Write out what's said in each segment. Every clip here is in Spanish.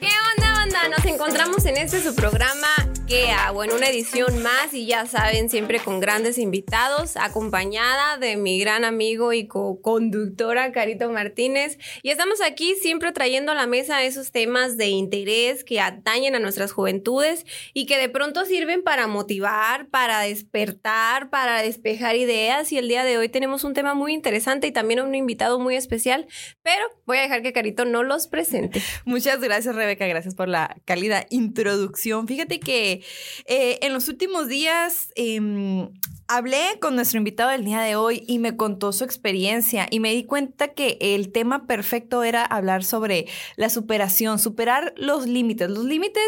¿Qué onda, banda? Nos encontramos en este su programa ¿Qué hago? En una edición más y ya saben, siempre con grandes invitados, acompañada de mi gran amigo y co-conductora Carito Martínez. Y estamos aquí siempre trayendo a la mesa esos temas de interés que atañen a nuestras juventudes y que de pronto sirven para motivar, para despertar, para despejar ideas. Y el día de hoy tenemos un tema muy interesante y también un invitado muy especial, pero voy a dejar que Carito no los presente. Muchas gracias, Rebeca. Gracias por la cálida introducción. Fíjate que eh, en los últimos días em, hablé con nuestro invitado del día de hoy y me contó su experiencia y me di cuenta que el tema perfecto era hablar sobre la superación, superar los límites. Los límites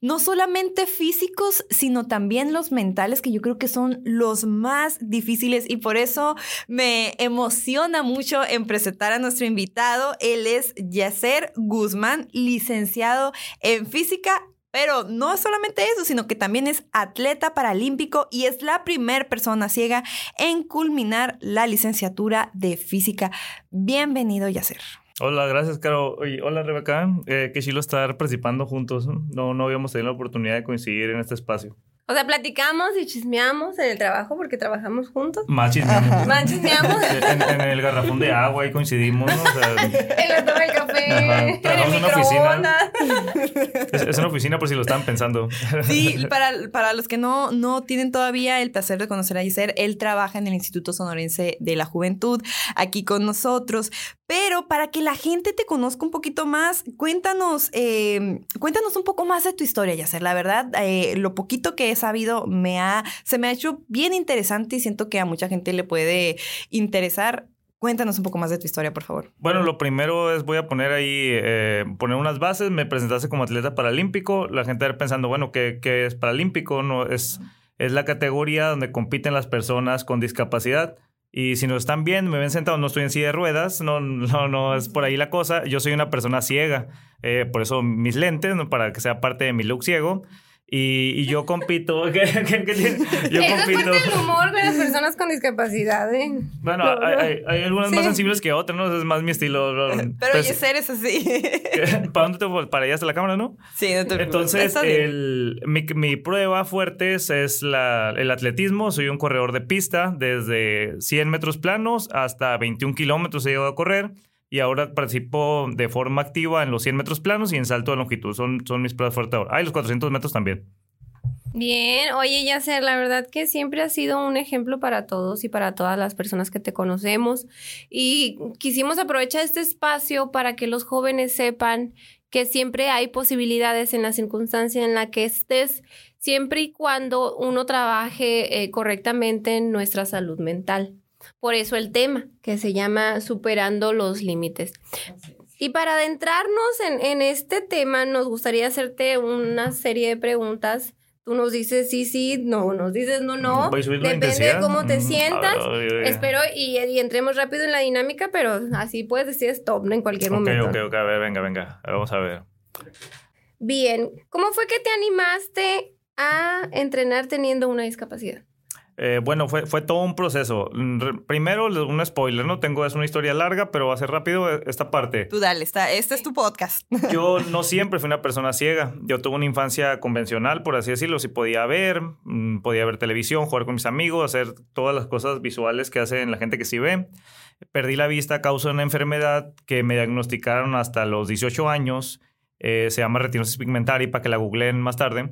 no solamente físicos, sino también los mentales, que yo creo que son los más difíciles y por eso me emociona mucho en presentar a nuestro invitado. Él es Yacer Guzmán, licenciado en física pero no solamente eso, sino que también es atleta paralímpico y es la primera persona ciega en culminar la licenciatura de física. Bienvenido, Yacer. Hola, gracias, Caro. hola, Rebeca. Eh, qué chilo estar participando juntos. No, no habíamos tenido la oportunidad de coincidir en este espacio. O sea, platicamos y chismeamos en el trabajo porque trabajamos juntos. Más chismeamos. Más chismeamos. En, el garrafón de agua ahí coincidimos, ¿no? O sea, en la toma del café. Trabajamos en, una oficina. Es, una oficina por si lo estaban pensando. Sí, para, para los que no, no tienen todavía el placer de conocer a Iser, él trabaja en el Instituto Sonorense de la Juventud, aquí con nosotros. Pero para que la gente te conozca un poquito más, cuéntanos, eh, cuéntanos un poco más de tu historia, Yacer. La verdad, eh, lo poquito que he sabido me ha, se me ha hecho bien interesante y siento que a mucha gente le puede interesar. Cuéntanos un poco más de tu historia, por favor. Bueno, lo primero es, voy a poner ahí, eh, poner unas bases. Me presentaste como atleta paralímpico. La gente va pensando, bueno, ¿qué, qué es paralímpico? No, es, es la categoría donde compiten las personas con discapacidad. Y si nos están viendo, me ven sentado, no estoy en silla de ruedas, no, no, no es por ahí la cosa. Yo soy una persona ciega, eh, por eso mis lentes, para que sea parte de mi look ciego. Y, yo compito. ¿qué, qué, qué, yo Eso compito. Es el humor de las personas con discapacidad, ¿eh? Bueno, hay, hay, algunas más sensibles que otras, ¿no? Es más mi estilo. Pero, Pero ser es así. ¿Para dónde te Para allá hasta la cámara, ¿no? Sí, no te Entonces, el, mi, mi, prueba fuerte es la, el atletismo. Soy un corredor de pista desde 100 metros planos hasta 21 kilómetros he llegado a correr y ahora participo de forma activa en los 100 metros planos y en salto de longitud. Son, son mis pruebas fuertes ahora. Ah, y los 400 metros también. Bien, oye Yacer, la verdad que siempre has sido un ejemplo para todos y para todas las personas que te conocemos y quisimos aprovechar este espacio para que los jóvenes sepan que siempre hay posibilidades en la circunstancia en la que estés, siempre y cuando uno trabaje eh, correctamente en nuestra salud mental. Por eso el tema, que se llama Superando los Límites. Y para adentrarnos en, este tema, nos gustaría hacerte una serie de preguntas. Tú nos dices sí, sí, no, nos dices no, no. Depende de cómo te sientas. Espero y, entremos rápido en la dinámica, pero así puedes decir stop en cualquier momento. Ok, ok, ok. A ver, venga, venga. Vamos a ver. Bien. ¿Cómo fue que te animaste a entrenar teniendo una discapacidad? Eh, bueno, fue, fue todo un proceso. Primero, un spoiler, ¿no? Tengo, es una historia larga, pero va a ser rápido eh, esta parte. Tú dale, está, este es tu podcast. Yo no siempre fui una persona ciega. Yo tuve una infancia convencional, por así decirlo. Sí podía ver, mm, podía ver televisión, jugar con mis amigos, hacer todas las cosas visuales que hacen la gente que sí ve. Perdí la vista a causa de una enfermedad que me diagnosticaron hasta los 18 años. Eh, se llama retinosis pigmentaria, para que la googleen más tarde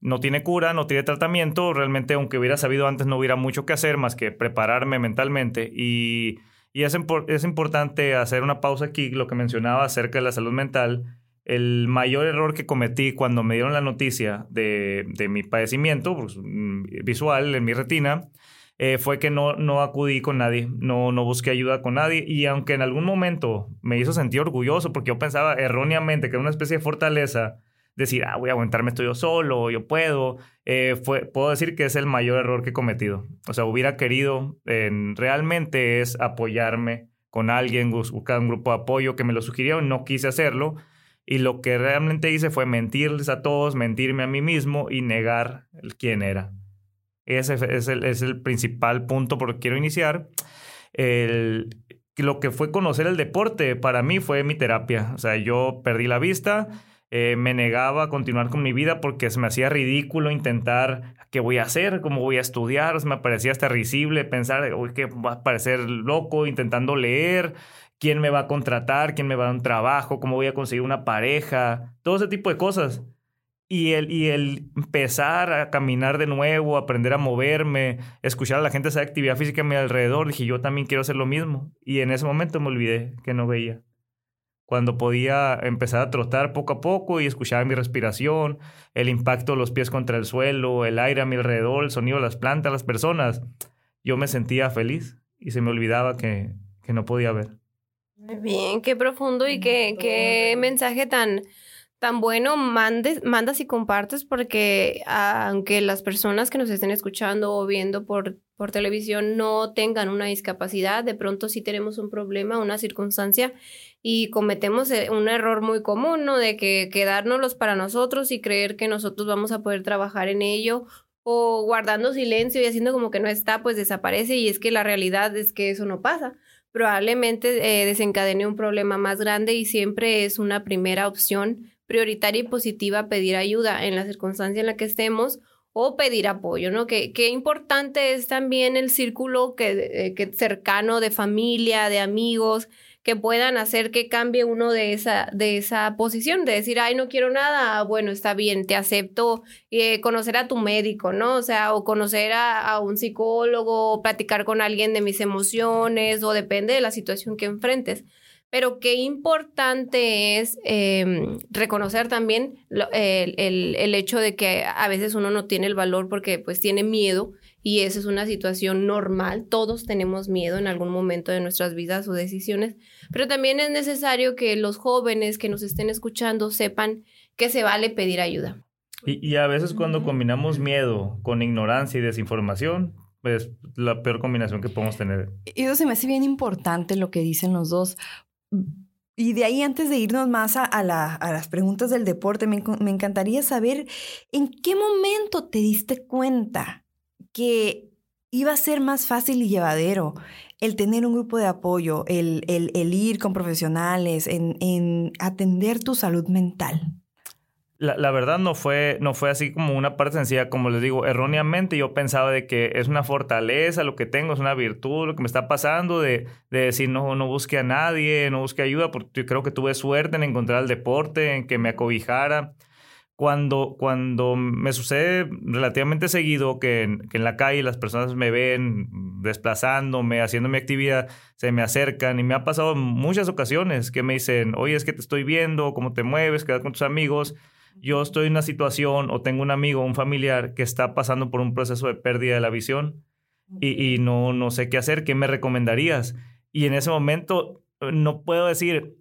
no tiene cura, no tiene tratamiento. Realmente, aunque hubiera sabido antes, no hubiera mucho que hacer más que prepararme mentalmente. Y, es, es importante hacer una pausa aquí, lo que mencionaba acerca de la salud mental. El mayor error que cometí cuando me dieron la noticia de, mi padecimiento pues, mm, visual en mi retina eh, fue que no, no acudí con nadie, no, no busqué ayuda con nadie. Y aunque en algún momento me hizo sentir orgulloso porque yo pensaba erróneamente que era una especie de fortaleza, decir, ah, voy a aguantarme esto yo solo, yo puedo. Eh, fue, puedo decir que es el mayor error que he cometido. O sea, hubiera querido, realmente es apoyarme con alguien, buscar un grupo de apoyo que me lo sugirieron, no quise hacerlo. Y lo que realmente hice fue mentirles a todos, mentirme a mí mismo y negar quién era. Ese es el, es el principal punto por que quiero iniciar. el, lo que fue conocer el deporte para mí fue mi terapia. O sea, yo perdí la vista, eh, me negaba a continuar con mi vida porque se me hacía ridículo intentar qué voy a hacer, cómo voy a estudiar, o me parecía hasta risible pensar, que va a parecer loco intentando leer, quién me va a contratar, quién me va a dar un trabajo, cómo voy a conseguir una pareja, todo ese tipo de cosas. Y el, y el empezar a caminar de nuevo, aprender a moverme, escuchar a la gente hacer actividad física a mi alrededor, dije, yo también quiero hacer lo mismo. Y en ese momento me olvidé que no veía. Cuando podía empezar a trotar poco a poco y escuchar mi respiración, el impacto de los pies contra el suelo, el aire a mi alrededor, el sonido de las plantas, las personas, yo me sentía feliz y se me olvidaba que, que no podía ver. Muy bien, qué profundo y qué, qué mensaje tan, tan bueno mandes, mandas y compartes porque aunque las personas que nos estén escuchando o viendo por, por televisión no tengan una discapacidad, de pronto sí tenemos un problema, una circunstancia y cometemos eh, un error muy común, ¿no? De que quedárnoslos para nosotros y creer que nosotros vamos a poder trabajar en ello o guardando silencio y haciendo como que no está, pues desaparece y es que la realidad es que eso no pasa probablemente eh, desencadene un problema más grande y siempre es una primera opción prioritaria y positiva pedir ayuda en la circunstancia en la que estemos o pedir apoyo, ¿no? Que, qué importante es también el círculo que, eh, que cercano de familia, de amigos, que puedan hacer que cambie uno de esa, de esa posición, de decir, ay, no quiero nada, bueno, está bien, te acepto, eh, conocer a tu médico, ¿no? O sea, o conocer a, a, un psicólogo, o platicar con alguien de mis emociones, o depende de la situación que enfrentes. Pero qué importante es eh, reconocer también el, el, el, hecho de que a veces uno no tiene el valor porque pues tiene miedo y esa es una situación normal. Todos tenemos miedo en algún momento de nuestras vidas o decisiones, pero también es necesario que los jóvenes que nos estén escuchando sepan que se vale pedir ayuda. Y, y a veces cuando combinamos miedo con ignorancia y desinformación, es la peor combinación que podemos tener. Y eso se me hace bien importante lo que dicen los dos, y de ahí, antes de irnos más a, a, la, a las preguntas del deporte, me, me, encantaría saber en qué momento te diste cuenta que iba a ser más fácil y llevadero el tener un grupo de apoyo, el, el, ir con profesionales, en, en atender tu salud mental. La, la, verdad no fue, no fue así como una parte sencilla, como les digo, erróneamente yo pensaba de que es una fortaleza lo que tengo, es una virtud, lo que me está pasando, de, de decir no, no busque a nadie, no busque ayuda, porque creo que tuve suerte en encontrar el deporte, en que me acobijara. Cuando, cuando me sucede relativamente seguido que en, que en la calle las personas me ven desplazándome, haciendo mi actividad, se me acercan y me ha pasado muchas ocasiones que me dicen, oye, es que te estoy viendo, cómo te mueves, quedas con tus amigos yo estoy en una situación o tengo un amigo un familiar que está pasando por un proceso de pérdida de la visión y, y, no, no sé qué hacer, ¿qué me recomendarías? Y en ese momento eh, no puedo decir,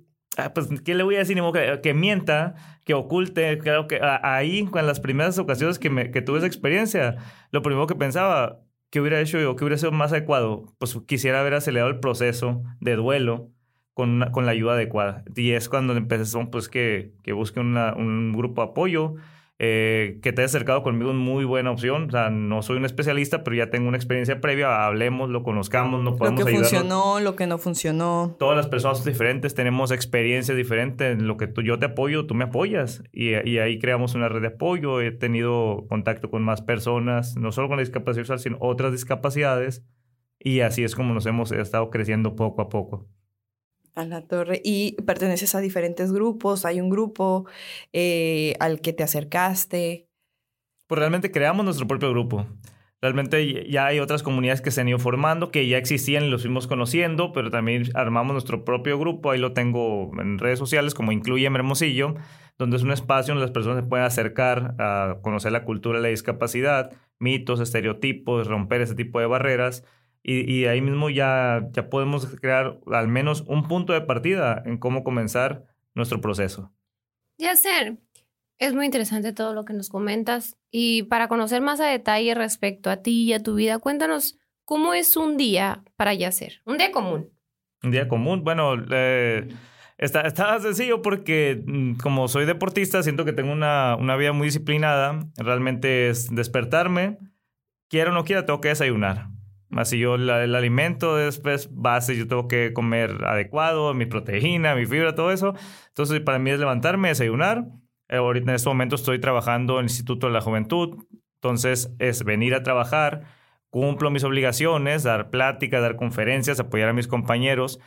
pues, ¿qué le voy a decir? Que, mienta, que oculte. Creo que ahí, en las primeras ocasiones que, tuve esa experiencia, lo primero que pensaba, ¿qué hubiera hecho yo? ¿Qué hubiera sido más adecuado? Pues quisiera haber acelerado el proceso de duelo con, con la ayuda adecuada. Y es cuando empecé, pues, que, que busque un grupo de apoyo, eh, que te haya acercado conmigo es muy buena opción. O sea, no soy un especialista, pero ya tengo una experiencia previa. Hablemos, lo conozcamos, no podemos Lo que ayudarnos. funcionó, lo que no funcionó. Todas las personas son diferentes, tenemos experiencias diferentes. En lo que tú, yo te apoyo, tú me apoyas. Y, y, ahí creamos una red de apoyo. He tenido contacto con más personas, no solo con la discapacidad sino otras discapacidades. Y así es como nos hemos estado creciendo poco a poco a la torre y perteneces a diferentes grupos, hay un grupo eh, al que te acercaste. Pues realmente creamos nuestro propio grupo. Realmente ya hay otras comunidades que se han ido formando, que ya existían y los fuimos conociendo, pero también armamos nuestro propio grupo. Ahí lo tengo en redes sociales como Incluye Hermosillo, donde es un espacio donde las personas se pueden acercar a conocer la cultura de la discapacidad, mitos, estereotipos, romper ese tipo de barreras y, y, ahí mismo ya, ya podemos crear al menos un punto de partida en cómo comenzar nuestro proceso. Yacer, es muy interesante todo lo que nos comentas. Y para conocer más a detalle respecto a ti y a tu vida, cuéntanos cómo es un día para Yacer, un día común. Un día común, bueno, eh, está, está sencillo porque mm, como soy deportista, siento que tengo una, una vida muy disciplinada, realmente es despertarme, quiera o no quiera, tengo que desayunar Así yo el alimento después base, yo tengo que comer adecuado, mi proteína, mi fibra, todo eso. Entonces para mí es levantarme, desayunar. Eh, ahorita en este momento estoy trabajando en el Instituto de la Juventud. Entonces es venir a trabajar, cumplo mis obligaciones, dar pláticas, dar conferencias, apoyar a mis compañeros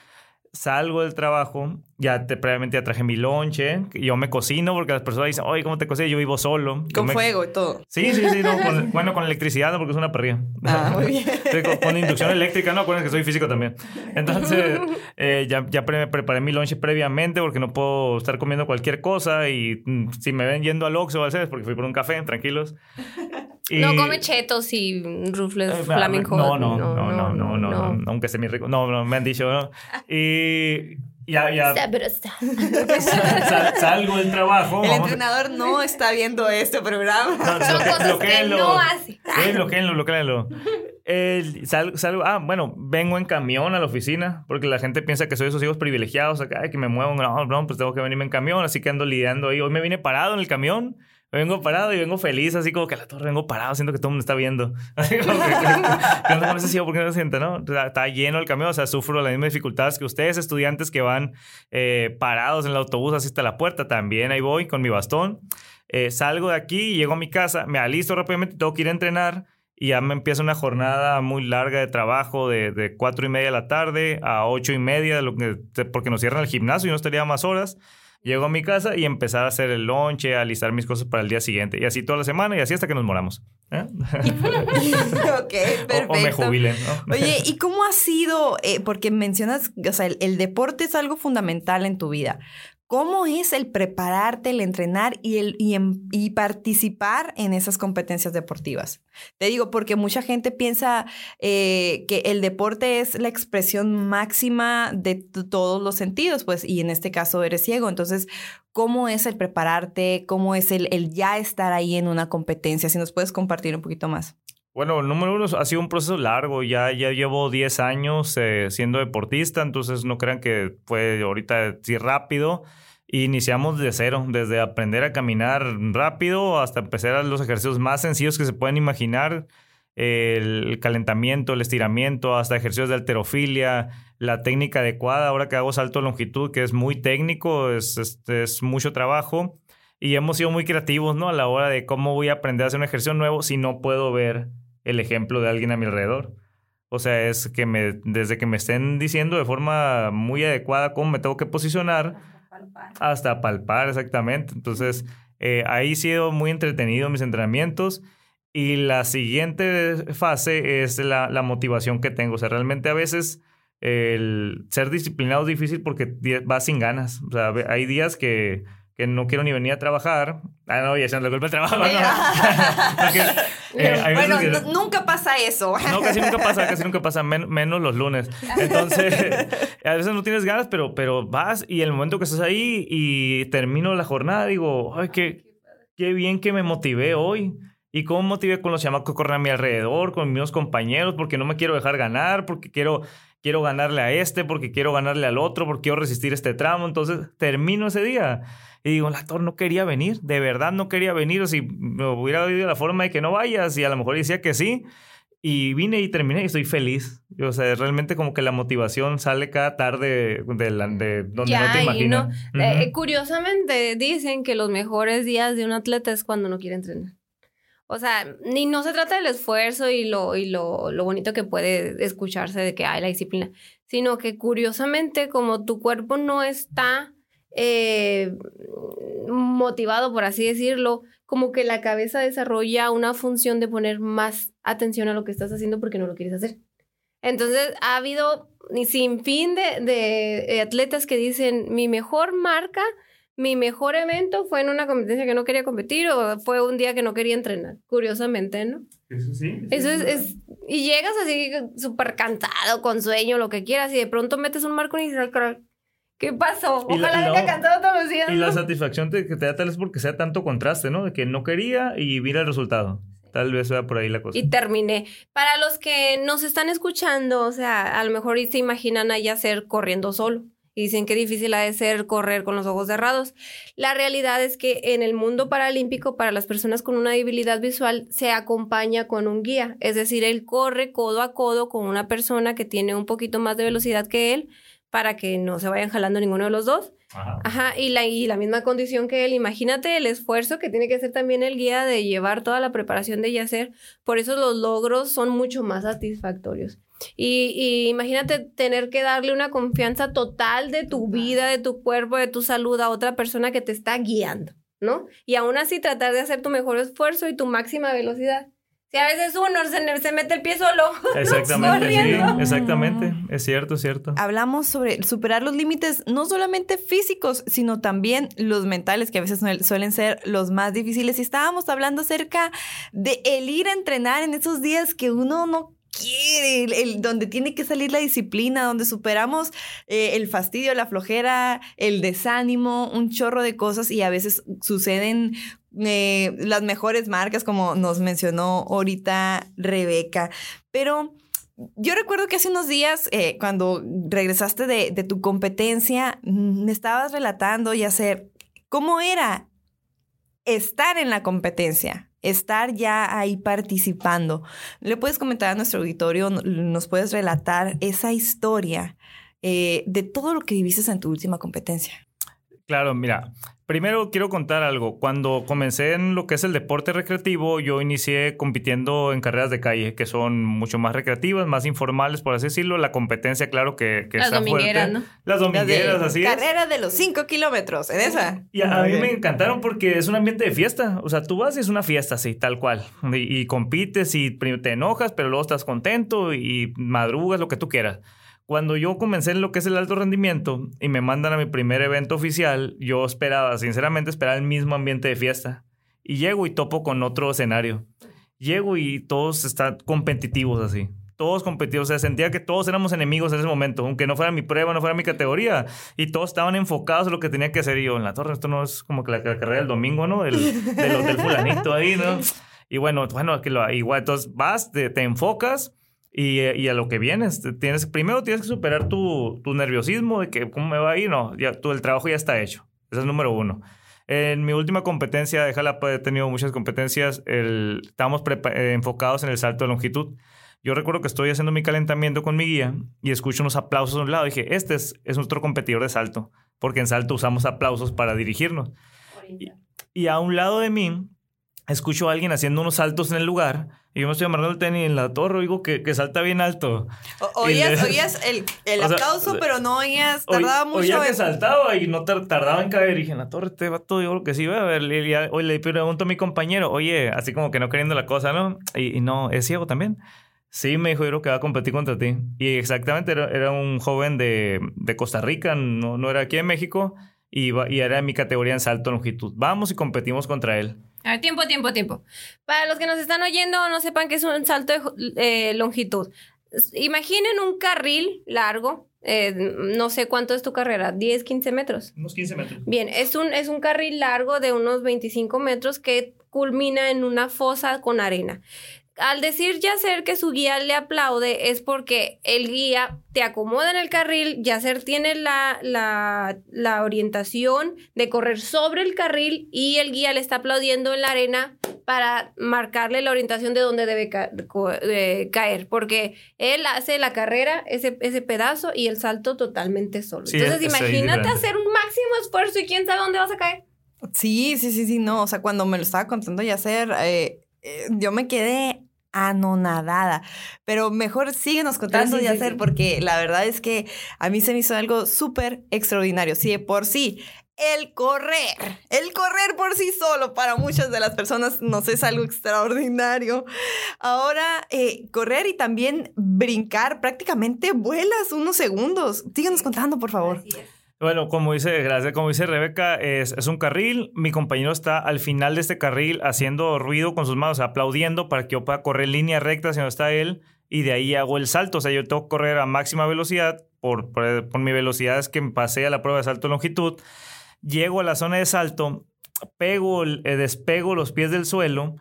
salgo del trabajo, ya te, previamente ya traje mi lonche, yo me cocino porque las personas dicen, oye, ¿cómo te cocinas? Yo vivo solo. Con fuego y todo. Sí, sí, sí, no, bueno, con electricidad, no, porque es una perrilla. Ah, muy bien. con, inducción eléctrica, no, acuérdense que soy físico también. Entonces, eh, ya, ya preparé mi lonche previamente porque no puedo estar comiendo cualquier cosa y mm, si me ven yendo al Oxxo o al porque fui por un café, tranquilos. No come chetos y rufles eh, flaming no, no, no, no, no, no, aunque esté muy rico. No, no, me han dicho, ¿no? Y ya, ya. salgo del trabajo. El entrenador no está viendo este programa. No, Son cosas que no hace. Sí, bloqueenlo, bloqueenlo. salgo, salgo, ah, bueno, vengo en camión a la oficina porque la gente piensa que soy esos hijos privilegiados acá, que me muevo. No, no, pues tengo que venirme en camión, así que ando lidiando ahí. Hoy me vine parado en el camión vengo parado y vengo feliz, así como que a la torre vengo parado, siento que todo el mundo está viendo. Así como que, no sé ¿por qué no se siente, no? Está lleno el camión, o sea, sufro las mismas dificultades que ustedes, estudiantes que van eh, parados en el autobús así hasta la puerta, también ahí voy con mi bastón. Eh, salgo de aquí, llego a mi casa, me alisto rápidamente, tengo que ir a entrenar y ya me empieza una jornada muy larga de trabajo de, de cuatro y media de la tarde a ocho y media, lo que, porque nos cierran el gimnasio y no estaría más horas. Llego a mi casa y empezar a hacer el lonche, a alistar mis cosas para el día siguiente. Y así toda la semana y así hasta que nos moramos. ¿eh? ok, perfecto. O, me jubilen. Oye, ¿y cómo ha sido? Eh, porque mencionas, o sea, el, deporte es algo fundamental en tu vida. ¿Cómo es el prepararte, el entrenar y, el, y, participar en esas competencias deportivas? Te digo, porque mucha gente piensa eh, que el deporte es la expresión máxima de todos los sentidos, pues, y en este caso eres ciego. Entonces, ¿cómo es el prepararte? ¿Cómo es el, el ya estar ahí en una competencia? Si nos puedes compartir un poquito más. Bueno, número uno, ha sido un proceso largo. Ya, ya llevo 10 años eh, siendo deportista, entonces no crean que fue ahorita sí rápido. Iniciamos de cero, desde aprender a caminar rápido hasta empezar los ejercicios más sencillos que se pueden imaginar. El calentamiento, el estiramiento, hasta ejercicios de alterofilia, la técnica adecuada. Ahora que hago salto de longitud, que es muy técnico, es, es, es mucho trabajo. Y hemos sido muy creativos, ¿no? A la hora de cómo voy a aprender a hacer un ejercicio nuevo si no puedo ver el ejemplo de alguien a mi alrededor. O sea, es que me, desde que me estén diciendo de forma muy adecuada cómo me tengo que posicionar, hasta palpar, exactamente. Entonces, eh, ahí he sido muy entretenido mis entrenamientos. Y la siguiente fase es la, la, motivación que tengo. O sea, realmente a veces el ser disciplinado es difícil porque vas sin ganas. O sea, hay días que que no quiero ni venir a trabajar. Ah, no, ya se la culpa del trabajo. Eh, bueno, nunca pasa eso. no, casi nunca pasa, casi nunca pasa, menos los lunes. Entonces, a veces no tienes ganas, pero, pero vas y el momento que estás ahí y termino la jornada, digo, ay, qué, qué bien que me motivé hoy. ¿Y cómo motivé con los chamacos que corren a mi alrededor, con mis compañeros? Porque no me quiero dejar ganar, porque quiero, quiero ganarle a este, porque quiero ganarle al otro, porque quiero resistir este tramo. Entonces, termino ese día y digo, el actor no quería venir, de verdad no quería venir, o si me hubiera oído la forma de que no vayas, y a lo mejor decía que sí, y vine y terminé y estoy feliz. O sea, realmente como que la motivación sale cada tarde de, de donde no te imaginas. Eh, curiosamente dicen que los mejores días de un atleta es cuando no quiere entrenar. O sea, ni no se trata del esfuerzo y lo, y lo, lo bonito que puede escucharse de que hay la disciplina, sino que curiosamente como tu cuerpo no está eh, motivado, por así decirlo, como que la cabeza desarrolla una función de poner más atención a lo que estás haciendo porque no lo quieres hacer. Entonces, ha habido sin fin de, de atletas que dicen, mi mejor marca, mi mejor evento fue en una competencia que no quería competir o fue un día que no quería entrenar, curiosamente, ¿no? Eso sí. Eso es, es, y llegas así súper cansado, con sueño, lo que quieras, y de pronto metes un marco y dices, ¿Qué pasó? Ojalá haya cantado todos los días. Y la satisfacción que te da tal vez porque sea tanto contraste, ¿no? De que no quería y mira el resultado. Tal vez sea por ahí la cosa. Y terminé. Para los que nos están escuchando, o sea, a lo mejor se imaginan a hacer corriendo solo. Y dicen que difícil ha de ser correr con los ojos cerrados. La realidad es que en el mundo paralímpico, para las personas con una debilidad visual, se acompaña con un guía, es decir, él corre codo a codo con una persona que tiene un poquito más de velocidad que él para que no se vayan jalando ninguno de los dos. Ajá. y, la, y la misma condición que él. Imagínate el esfuerzo que tiene que hacer también el guía de llevar toda la preparación de yacer. Por eso los logros son mucho más satisfactorios. Y, imagínate tener que darle una confianza total de tu vida, de tu cuerpo, de tu salud a otra persona que te está guiando, ¿no? Y aún así tratar de hacer tu mejor esfuerzo y tu máxima velocidad. Si a veces uno se, mete el pie solo. Exactamente, sí, exactamente. Es cierto, es cierto. Hablamos sobre superar los límites, no solamente físicos, sino también los mentales, que a veces suelen ser los más difíciles. Y estábamos hablando acerca de el ir a entrenar en esos días que uno no quiere, el, donde tiene que salir la disciplina, donde superamos eh, el fastidio, la flojera, el desánimo, un chorro de cosas y a veces suceden eh, las mejores marcas, como nos mencionó ahorita Rebeca. Pero yo recuerdo que hace unos días, eh, cuando regresaste de, tu competencia, mm, me estabas relatando y hacer cómo era estar en la competencia estar ya ahí participando. ¿Le puedes comentar a nuestro auditorio, nos puedes relatar esa historia eh, de todo lo que viviste en tu última competencia? Claro, mira, Primero quiero contar algo. Cuando comencé en lo que es el deporte recreativo, yo inicié compitiendo en carreras de calle, que son mucho más recreativas, más informales, por así decirlo. La competencia, claro, que, que Las domingueras, ¿no? Las domingueras, así es. Carrera de los 5 kilómetros, en esa. Y a, mí me encantaron porque es un ambiente de fiesta. O sea, tú vas y es una fiesta así, tal cual. Y, y compites y te enojas, pero luego estás contento y madrugas, lo que tú quieras. Cuando yo comencé en lo que es el alto rendimiento y me mandan a mi primer evento oficial, yo esperaba, sinceramente, esperaba el mismo ambiente de fiesta. Y llego y topo con otro escenario. Llego y todos están competitivos así. Todos competitivos. O sea, sentía que todos éramos enemigos en ese momento, aunque no fuera mi prueba, no fuera mi categoría. Y todos estaban enfocados en lo que tenía que hacer. Y yo, en la torre, esto no es como que la, carrera del domingo, ¿no? Del, del fulanito ahí, ¿no? Y bueno, bueno, que lo, igual, entonces vas, te, te enfocas y, y, a lo que vienes. Tienes, primero tienes que superar tu, tu, nerviosismo de que cómo me va a ir. No, ya, tú, el trabajo ya está hecho. Ese es el número uno. En mi última competencia de Jalapa he tenido muchas competencias. El, estábamos eh, enfocados en el salto de longitud. Yo recuerdo que estoy haciendo mi calentamiento con mi guía y escucho unos aplausos a un lado. dije, este es, es nuestro competidor de salto, porque en salto usamos aplausos para dirigirnos. Y, y, a un lado de mí escucho a alguien haciendo unos saltos en el lugar y yo me estoy amarrando el tenis en la torre, digo que, que salta bien alto. oías, oías el, el aplauso, pero no oías, tardaba mucho. Oía que saltaba y no tardaba en caer. Y dije, en la torre este vato, yo creo que sí, voy a ver. Oye, le pregunto a mi compañero, oye, así como que no queriendo la cosa, ¿no? Y, no, ¿es ciego también? Sí, me dijo, yo creo que va a competir contra ti. Y exactamente, era, era un joven de, de, Costa Rica, no, no era aquí en México, y, y era mi categoría en salto longitud. Vamos y competimos contra él. A ver, tiempo, tiempo, tiempo. Para los que nos están oyendo, no sepan que es un salto de eh, longitud. Imaginen un carril largo. Eh, no sé cuánto es tu carrera, 10, 15 metros. Unos 15 metros. Bien, es un, es un carril largo de unos 25 metros que culmina en una fosa con arena al decir Yacer que su guía le aplaude es porque el guía te acomoda en el carril, Yacer tiene la, la, orientación de correr sobre el carril y el guía le está aplaudiendo en la arena para marcarle la orientación de dónde debe caer, porque él hace la carrera, ese, ese pedazo y el salto totalmente solo. Entonces imagínate hacer un máximo esfuerzo y quién sabe dónde vas a caer. Sí, sí, sí, sí, no, o sea, cuando me lo estaba contando Yacer, eh, eh, yo me quedé anonadada. Pero mejor síguenos contando y hacer, porque la verdad es que a mí se me hizo algo súper extraordinario. Sí, de por sí, el correr, el correr por sí solo para muchas de las personas nos es algo extraordinario. Ahora, eh, correr y también brincar, prácticamente vuelas unos segundos. Síguenos contando, por favor. Bueno, como dice, gracias, como dice Rebeca, es, es, un carril. Mi compañero está al final de este carril haciendo ruido con sus manos, aplaudiendo para que yo pueda correr en línea recta hacia donde está él y de ahí hago el salto. O sea, yo tengo que correr a máxima velocidad por, por, mi velocidad es que me pasé a la prueba de salto de longitud. Llego a la zona de salto, pego, eh, despego los pies del suelo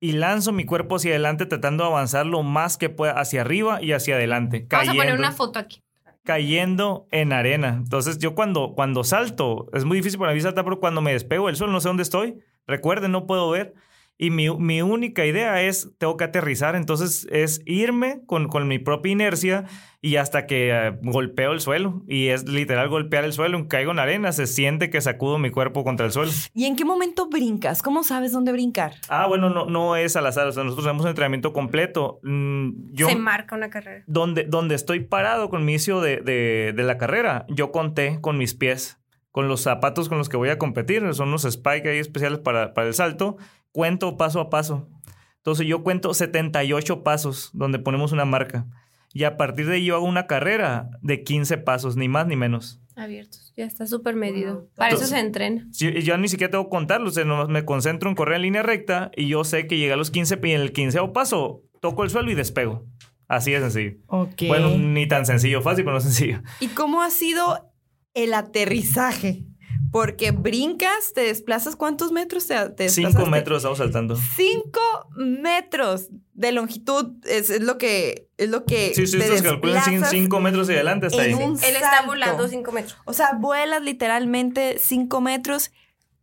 y lanzo mi cuerpo hacia adelante tratando de avanzar lo más que pueda hacia arriba y hacia adelante. Vamos a poner una foto aquí. Cayendo en arena. Entonces yo cuando, cuando salto, es muy difícil para mí saltar, pero cuando me despego del suelo no sé dónde estoy. Recuerden, no puedo ver. Y mi, mi, única idea es, tengo que aterrizar, entonces es irme con, con mi propia inercia y hasta que uh, golpeo el suelo. Y es literal golpear el suelo, caigo en arena, se siente que sacudo mi cuerpo contra el suelo. ¿Y en qué momento brincas? ¿Cómo sabes dónde brincar? Ah, bueno, no, no es al azar, o sea, nosotros hacemos un entrenamiento completo. Mm, yo, se marca una carrera. Donde, donde estoy parado con mi inicio de, de, de la carrera, yo conté con mis pies con los zapatos con los que voy a competir, son unos spike ahí especiales para, para el salto, cuento paso a paso. Entonces yo cuento 78 pasos donde ponemos una marca. Y a partir de ahí yo hago una carrera de 15 pasos, ni más ni menos. Abiertos, ya está súper medido. Para eso se entrena. Yo, yo, ni siquiera tengo que contarlo, o sea, nomás me concentro en correr en línea recta y yo sé que llega a los 15 y en el 15 paso toco el suelo y despego. Así de sencillo. Okay. Bueno, ni tan sencillo, fácil, pero no sencillo. ¿Y cómo ha sido el aterrizaje? Porque brincas, te desplazas, ¿cuántos metros te, te desplazas? Cinco metros estamos saltando. Cinco metros de longitud es, es lo que es lo que Sí, sí, te se calculan cinco, cinco metros y adelante hasta ahí. Él está volando 5 metros. O sea, vuelas literalmente cinco metros.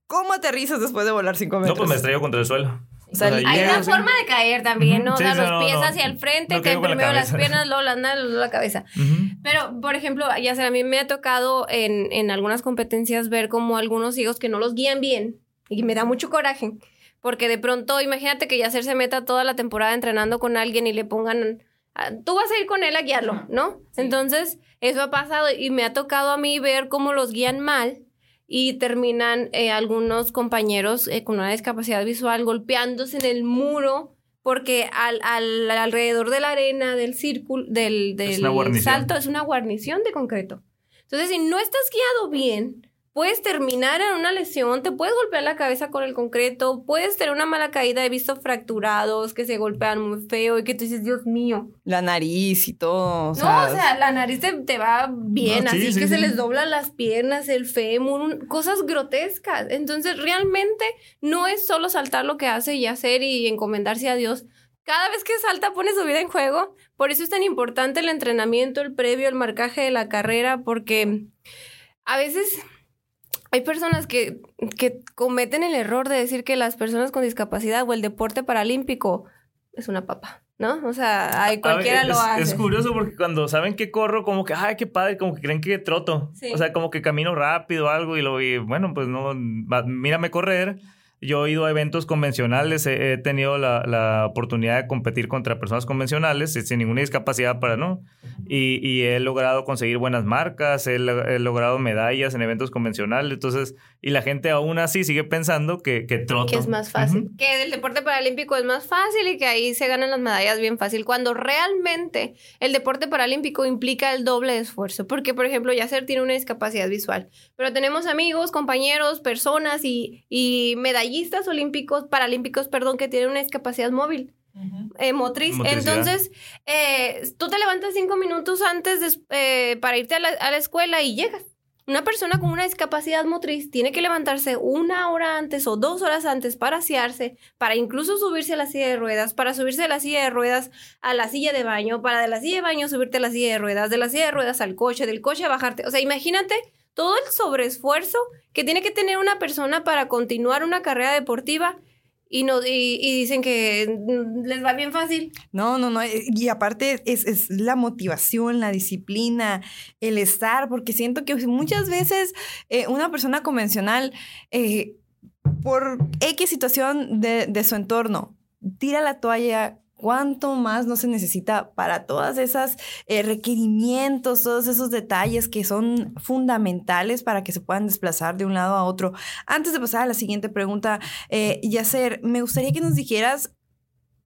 ¿Cómo aterrizas después de volar cinco metros? No, pues me estrello contra el suelo. O sea, ahí Hay una sí. forma de caer también, ¿no? Ujú, o sea, sí, los pies no. hacia el frente, No caen con la primero las piernas, luego las nalgas, luego la cabeza. Pero, por ejemplo, ya sea, a mí me ha tocado en, en algunas competencias ver como algunos hijos que no los guían bien y me da mucho coraje. Porque de pronto, imagínate que Yacer se meta toda la temporada entrenando con alguien y le pongan, ah, tú vas a ir con él a guiarlo, ¿no? Entonces, eso ha pasado y me ha tocado a mí ver cómo los guían mal y terminan eh, algunos compañeros eh, con una discapacidad visual golpeándose en el muro porque al, al- alrededor de la arena del círculo, del, del Es salto, es una guarnición de concreto. Entonces, si no estás guiado bien, puedes terminar en una lesión, te puedes golpear la cabeza con el concreto, puedes tener una mala caída, he visto fracturados que se golpean muy feo y que tú dices, Dios mío. La nariz y todo. O No, o sea, la nariz te, te va bien, No, sí, así sí, que se sí. les doblan las piernas, el fémur, un- cosas grotescas. Entonces, realmente no es solo saltar lo que hace y hacer y encomendarse a Dios. Cada vez que salta pone su vida en juego. Por eso es tan importante el entrenamiento, el previo, el marcaje de la carrera, porque a veces hay personas que, que cometen el error de decir que las personas con discapacidad o el deporte paralímpico es una papa, ¿no? O sea, hay, cualquiera lo hace. Es curioso porque cuando saben que corro, como que, ay, qué padre, como que creen que troto. Sí. O sea, como que camino rápido o algo y lo y bueno, pues no, mírame correr. Yo he ido a eventos convencionales, he, he tenido la, la oportunidad de competir contra personas convencionales sin ninguna discapacidad para no. Y, y he logrado conseguir buenas marcas, he, he logrado medallas en eventos convencionales. Entonces, y la gente aún así sigue pensando que, que troto. que es más fácil. Ujú. Que el deporte paralímpico es más fácil y que ahí se ganan las medallas bien fácil. Cuando realmente el deporte paralímpico implica el doble de esfuerzo. Porque, por ejemplo, Yacer tiene una discapacidad visual. Pero tenemos amigos, compañeros, personas y, y medallistas olímpicos, paralímpicos, perdón, que tienen una discapacidad móvil. eh, motriz. Entonces, eh, tú te levantas cinco minutos antes de- eh, para irte a la, a la escuela y llegas. Una persona con una discapacidad motriz tiene que levantarse una hora antes o dos horas antes para asearse, para incluso subirse a la silla de ruedas, para subirse a la silla de ruedas a la silla de baño, para de la silla de baño subirte a la silla de ruedas, de la silla de ruedas al coche, del coche a bajarte. O sea, imagínate todo el sobreesfuerzo que tiene que tener una persona para continuar una carrera deportiva y, no, y, dicen que mm, les va bien fácil. No, no, no. eh, Y aparte es, es la motivación, la disciplina, el estar, porque siento que muchas veces eh, una persona convencional, eh, por X situación de, de su entorno, tira la toalla. ¿Cuánto más no se necesita para todas esas eh, requerimientos, todos esos detalles que son fundamentales para que se puedan desplazar de un lado a otro? Antes de pasar a la siguiente pregunta, eh, Yacer, me gustaría que nos dijeras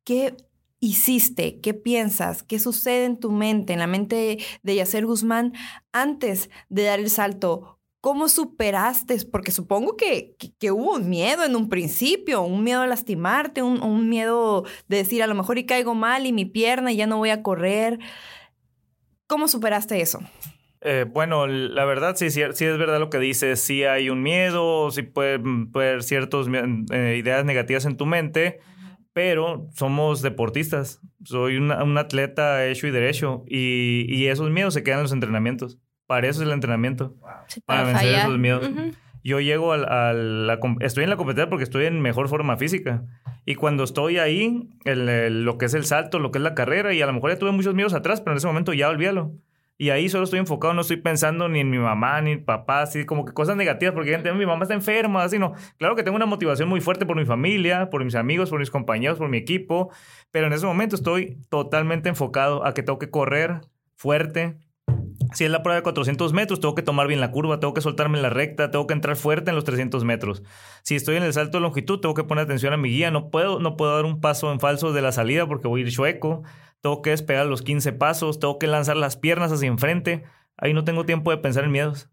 qué hiciste, qué piensas, qué sucede en tu mente, en la mente de Yacer Guzmán antes de dar el salto. ¿Cómo superaste? Porque supongo que, que, hubo miedo en un principio, un miedo a lastimarte, un, miedo de decir a lo mejor y caigo mal y mi pierna y ya no voy a correr. ¿Cómo superaste eso? Eh, bueno, la verdad sí, sí, sí es verdad lo que dices. Sí hay un miedo, sí puede, puede haber ciertas ideas negativas en tu mente, pero somos deportistas. Soy un atleta hecho y derecho y, y, esos miedos se quedan en los entrenamientos. Para eso es el entrenamiento. para, vencer esos miedos. Yo llego a, la... Estoy en la competencia porque estoy en mejor forma física. Y cuando estoy ahí, el, lo que es el salto, lo que es la carrera, y a lo mejor ya tuve muchos miedos atrás, pero en ese momento ya olvídalo. Y ahí solo estoy enfocado, no estoy pensando ni en mi mamá, ni en papá, así como que cosas negativas, porque gente, mi mamá está enferma, así no. Claro que tengo una motivación muy fuerte por mi familia, por mis amigos, por mis compañeros, por mi equipo, pero en ese momento estoy totalmente enfocado a que tengo que correr fuerte. Si es la prueba de 400 metros, tengo que tomar bien la curva, tengo que soltarme en la recta, tengo que entrar fuerte en los 300 metros. Si estoy en el salto de longitud, tengo que poner atención a mi guía, no puedo, no puedo dar un paso en falso de la salida porque voy a ir chueco tengo que despegar los 15 pasos, tengo que lanzar las piernas hacia enfrente. Ahí no tengo tiempo de pensar en miedos.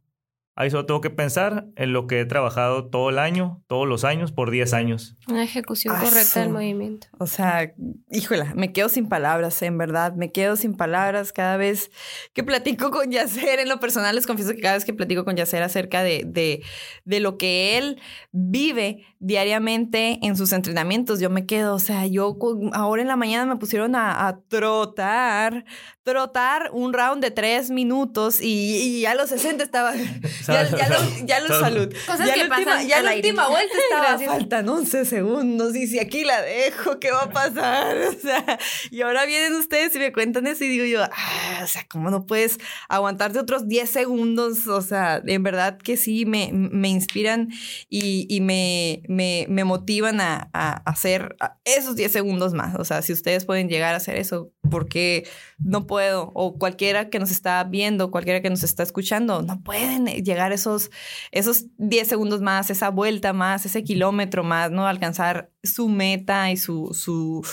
Ahí solo tengo que pensar en lo que he trabajado todo el año, todos los años, por 10 años. Una ejecución correcta del movimiento. O sea, híjola, me quedo sin palabras, en verdad. Me quedo sin palabras cada vez que platico con Yacer. En lo personal, les confieso que cada vez que platico con Yacer acerca de, de, de lo que él vive diariamente en sus entrenamientos, yo me quedo, o sea, yo ahora en la mañana me pusieron a, a trotar, trotar un round de tres minutos y, y a los 60 estaba ya, ya, lo, salud. Cosas ya que la última, ya la última vuelta estaba, faltan 11 segundos y si aquí la dejo, ¿qué va a pasar? O sea, y ahora vienen ustedes y me cuentan eso y digo yo, ah, o sea, ¿cómo no puedes aguantarte otros 10 segundos? O sea, en verdad que sí, me, me inspiran y, y me, me, me, motivan a, a hacer esos 10 segundos más. O sea, si ustedes pueden llegar a hacer eso, porque no puedo? O cualquiera que nos está viendo, cualquiera que nos está escuchando, no pueden llegar esos, esos 10 segundos más, esa vuelta más, ese kilómetro más, ¿no? Alcanzar su meta y su, su,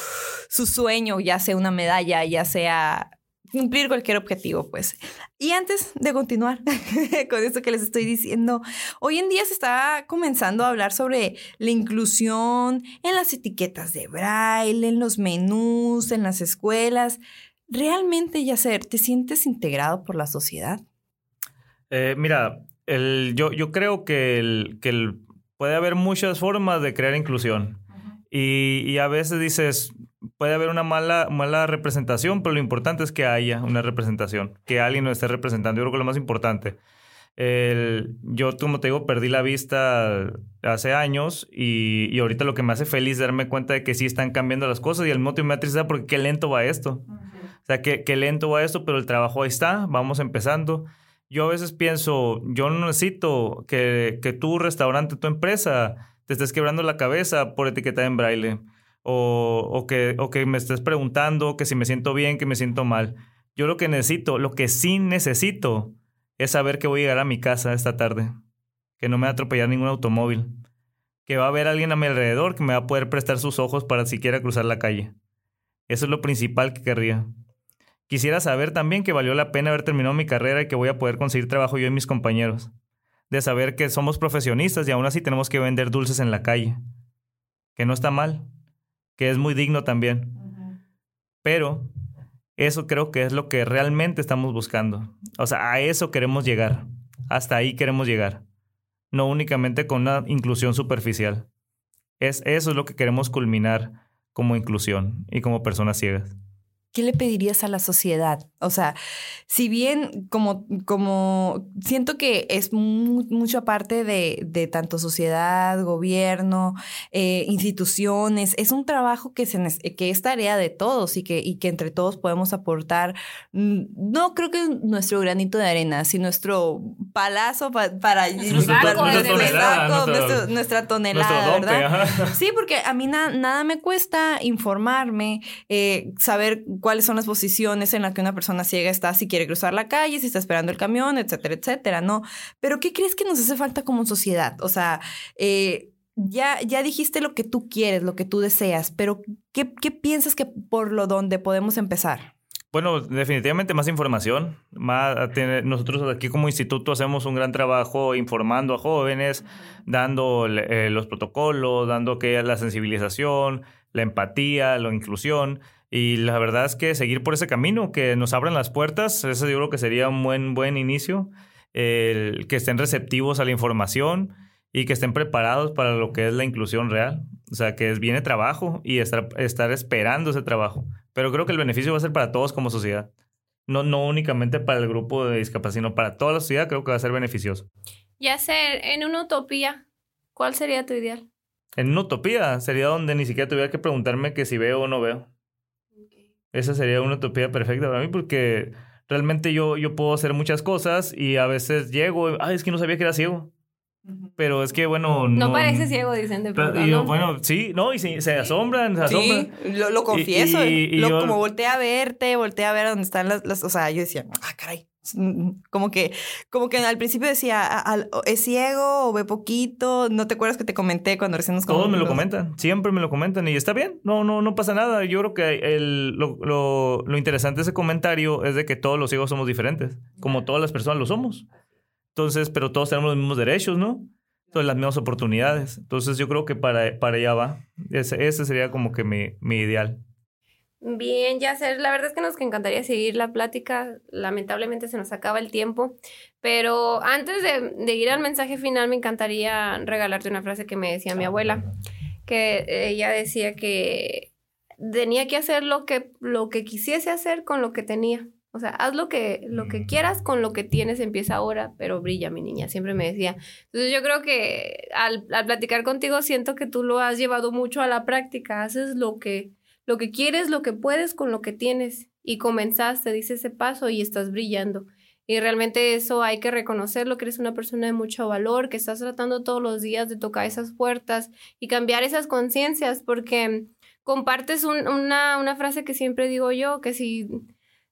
su sueño, ya sea una medalla, ya sea cumplir cualquier objetivo, pues. Y antes de continuar con esto que les estoy diciendo, hoy en día se está comenzando a hablar sobre la inclusión en las etiquetas de braille, en los menús, en las escuelas. ¿Realmente, Yacer, te sientes integrado por la sociedad? Eh, mira, el, yo, yo creo que, el, que puede haber muchas formas de crear inclusión. y, y, a veces dices, puede haber una mala, mala representación, pero lo importante es que haya una representación, que alguien nos esté representando. Yo creo que lo más importante. El, yo, como te digo, perdí la vista hace años y, y, ahorita lo que me hace feliz es darme cuenta de que sí están cambiando las cosas y mismo tiempo me tristeza porque qué lento va esto. O sea, qué, qué lento va esto, pero el trabajo ahí está, vamos empezando. Yo a veces pienso, yo no necesito que, que tu restaurante, tu empresa, te estés quebrando la cabeza por etiqueta en braille. O, o, que, o que me estés preguntando que si me siento bien, que me siento mal. Yo lo que necesito, lo que sí necesito, es saber que voy a llegar a mi casa esta tarde. Que no me va a atropellar ningún automóvil. Que va a haber alguien a mi alrededor que me va a poder prestar sus ojos para siquiera cruzar la calle. Eso es lo principal que querría. Quisiera saber también que valió la pena haber terminado mi carrera y que voy a poder conseguir trabajo yo y mis compañeros. De saber que somos profesionistas y aún así tenemos que vender dulces en la calle. Que no está mal. Que es muy digno también. Pero eso creo que es lo que realmente estamos buscando. O sea, a eso queremos llegar. Hasta ahí queremos llegar. No únicamente con una inclusión superficial. Es, eso es lo que queremos culminar como inclusión y como personas ciegas. ¿Qué le pedirías a la sociedad? O sea, si bien como, como siento que es mucho aparte de, de, tanto sociedad, gobierno, eh, instituciones, es un trabajo que, se, que es tarea de todos y que, y que entre todos podemos aportar, mm, no creo que nuestro granito de arena, sino nuestro palazo para... nuestra, tonelada, nuestra tonelada, ¿verdad? Sí, porque a mí nada me cuesta informarme, eh, saber cuáles son las posiciones en las que una persona ciega está si quiere cruzar la calle, si está esperando el camión, etcétera, etcétera, ¿no? Pero ¿qué crees que nos hace falta como sociedad? O sea, eh, ya, ya dijiste lo que tú quieres, lo que tú deseas, pero ¿qué, qué piensas que por lo donde podemos empezar? Bueno, definitivamente más información. Más, nosotros aquí como instituto hacemos un gran trabajo informando a jóvenes, dando eh, los protocolos, dando que la sensibilización, la empatía, la inclusión. Y la verdad es que seguir por ese camino, que nos abran las puertas, eso yo creo que sería un buen, buen inicio, el que estén receptivos a la información y que estén preparados para lo que es la inclusión real. O sea, que viene trabajo y estar, estar esperando ese trabajo. Pero creo que el beneficio va a ser para todos como sociedad. No, no únicamente para el grupo de discapacidad, sino para toda la sociedad creo que va a ser beneficioso. Ya ser en una utopía, ¿cuál sería tu ideal? En una utopía sería donde ni siquiera tuviera que preguntarme que si veo o no veo. Esa sería una utopía perfecta para mí porque realmente yo, yo puedo hacer muchas cosas y a veces llego, ay, es que no sabía que era ciego. Pero es que, bueno. No, parece ciego, dicen de pronto. ¿no? Bueno, sí, no, y se, se asombran, se asombran. Sí, lo, confieso. como volteé a verte, volteé a ver dónde están las, las. O sea, yo decía, ah, caray. Como que, como que al principio decía, ¿es ciego o ve poquito? ¿No te acuerdas que te comenté cuando recién nos Todos me lo comentan, siempre me lo comentan y está bien, no, no, no pasa nada. Yo creo que el, lo, lo, lo interesante de ese comentario es de que todos los ciegos somos diferentes, como todas las personas lo somos. Entonces, pero todos tenemos los mismos derechos, ¿no? Todas las mismas oportunidades. Entonces, yo creo que para, para allá va. Ese, ese sería como que mi, mi ideal. Bien, ya sé, la verdad es que nos encantaría seguir la plática, lamentablemente se nos acaba el tiempo, pero antes de, de, ir al mensaje final me encantaría regalarte una frase que me decía mi abuela, que ella decía que tenía que hacer lo que, lo que quisiese hacer con lo que tenía. O sea, haz lo que, lo que quieras con lo que tienes, empieza ahora, pero brilla, mi niña, siempre me decía. Entonces yo creo que al, al, platicar contigo siento que tú lo has llevado mucho a la práctica, haces lo que, lo que quieres, lo que puedes con lo que tienes y comenzaste, dices ese paso y estás brillando. Y realmente eso hay que reconocerlo, que eres una persona de mucho valor, que estás tratando todos los días de tocar esas puertas y cambiar esas conciencias, porque compartes un, una, una frase que siempre digo yo, que si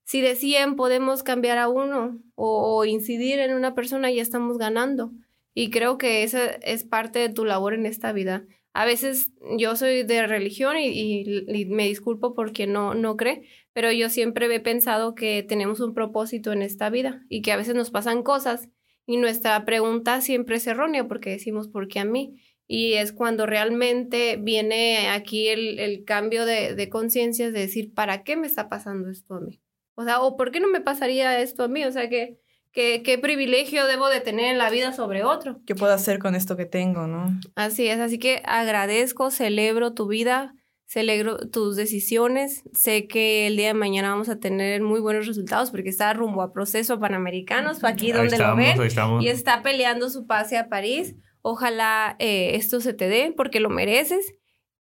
si de 100 podemos cambiar a uno o, incidir en una persona, ya estamos ganando. Y creo que esa es parte de tu labor en esta vida. A veces yo soy de religión y, me disculpo porque no, no cree, pero yo siempre he pensado que tenemos un propósito en esta vida y que a veces nos pasan cosas y nuestra pregunta siempre es errónea porque decimos ¿por qué a mí? Y es cuando realmente viene aquí el, el cambio de, de conciencia de decir ¿para qué me está pasando esto a mí? O sea, ¿o por qué no me pasaría esto a mí? O sea, ¿qué, qué, qué privilegio debo de tener en la vida sobre otro? ¿Qué puedo hacer con esto que tengo, no? Así es, así que agradezco, celebro tu vida, celebro tus decisiones. Sé que el día de mañana vamos a tener muy buenos resultados porque está rumbo a proceso panamericanos, aquí donde lo ven, y está peleando su pase a París. Ojalá eh, esto se te dé porque lo mereces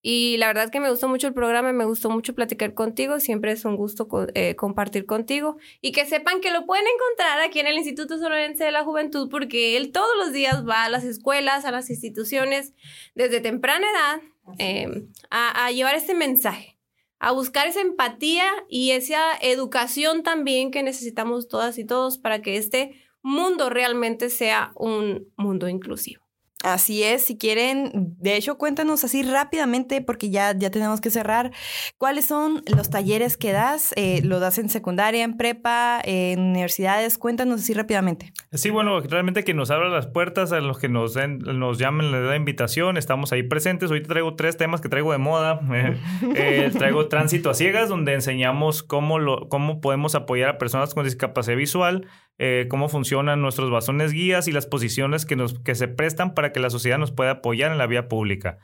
y la verdad que me gustó mucho el programa, me gustó mucho platicar contigo, siempre es un gusto eh, compartir contigo y que sepan que lo pueden encontrar aquí en el Instituto Sonorense de la Juventud porque él todos los días va a las escuelas, a las instituciones desde temprana edad em, a, a llevar este mensaje, a buscar esa empatía y esa educación también que necesitamos todas y todos para que este mundo realmente sea un mundo inclusivo. Así es, si quieren, de hecho, cuéntanos así rápidamente, porque ya, ya tenemos que cerrar, cuáles son los talleres que das, eh, lo das en secundaria, en prepa, en universidades, cuéntanos así rápidamente. Sí, bueno, realmente que nos abra las puertas a los que nos, den, nos llamen, les da invitación, estamos ahí presentes. Hoy traigo tres temas que traigo de moda. Eh, eh, traigo tránsito a ciegas, donde enseñamos cómo, lo, cómo podemos apoyar a personas con discapacidad visual, cómo funcionan nuestros bazones guías y las posiciones que, nos, que se prestan para que la sociedad nos pueda apoyar en la vía pública.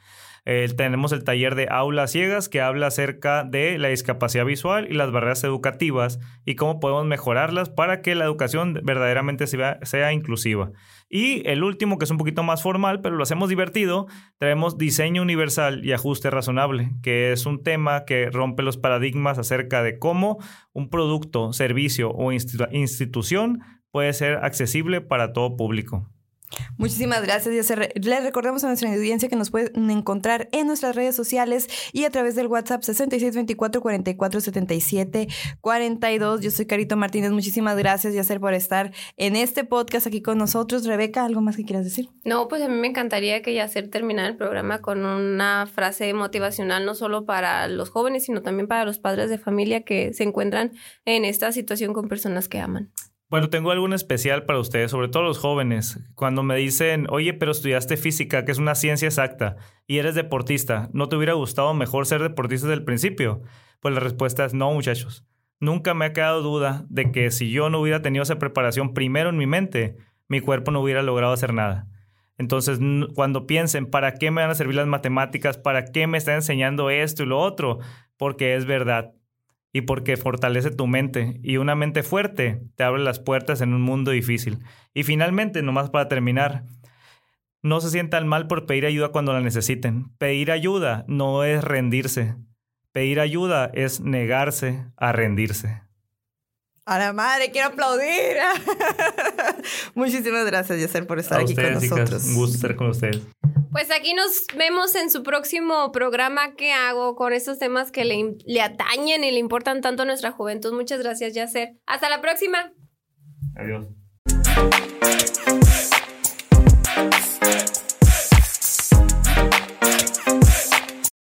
Eh, tenemos el taller de aulas ciegas que habla acerca de la discapacidad visual y las barreras educativas y cómo podemos mejorarlas para que la educación verdaderamente sea, inclusiva. Y el último, que es un poquito más formal, pero lo hacemos divertido, traemos diseño universal y ajuste razonable, que es un tema que rompe los paradigmas acerca de cómo un producto, servicio o institución puede ser accesible para todo público. Muchísimas gracias. Les recordamos a nuestra audiencia que nos pueden encontrar en nuestras redes sociales y a través del WhatsApp 6624 44 77 42. Yo soy Carito Martínez. Muchísimas gracias, Yacer, por estar en este podcast aquí con nosotros. Rebeca, ¿algo más que quieras decir? No, pues a mí me encantaría que Yacer terminara el programa con una frase motivacional, no solo para los jóvenes, sino también para los padres de familia que se encuentran en esta situación con personas que aman. Bueno, tengo algo especial para ustedes, sobre todo los jóvenes. Cuando me dicen, oye, pero estudiaste física, que es una ciencia exacta, y eres deportista, ¿no te hubiera gustado mejor ser deportista desde el principio? Pues la respuesta es no, muchachos. Nunca me ha quedado duda de que si yo no hubiera tenido esa preparación primero en mi mente, mi cuerpo no hubiera logrado hacer nada. Entonces, cuando piensen, ¿para qué me van a servir las matemáticas? ¿Para qué me están enseñando esto y lo otro? Porque es verdad y porque fortalece tu mente. Y una mente fuerte te abre las puertas en un mundo difícil. Y finalmente, nomás para terminar, no se sientan mal por pedir ayuda cuando la necesiten. Pedir ayuda no es rendirse. Pedir ayuda es negarse a rendirse. A la madre, quiero aplaudir. Muchísimas gracias, Yasser, por estar aquí con nosotros. Chicas, un gusto estar con ustedes. Pues aquí nos vemos en su próximo programa que hago con estos temas que le, le atañen y le importan tanto a nuestra juventud. Muchas gracias, Yasser. Hasta la próxima. Adiós.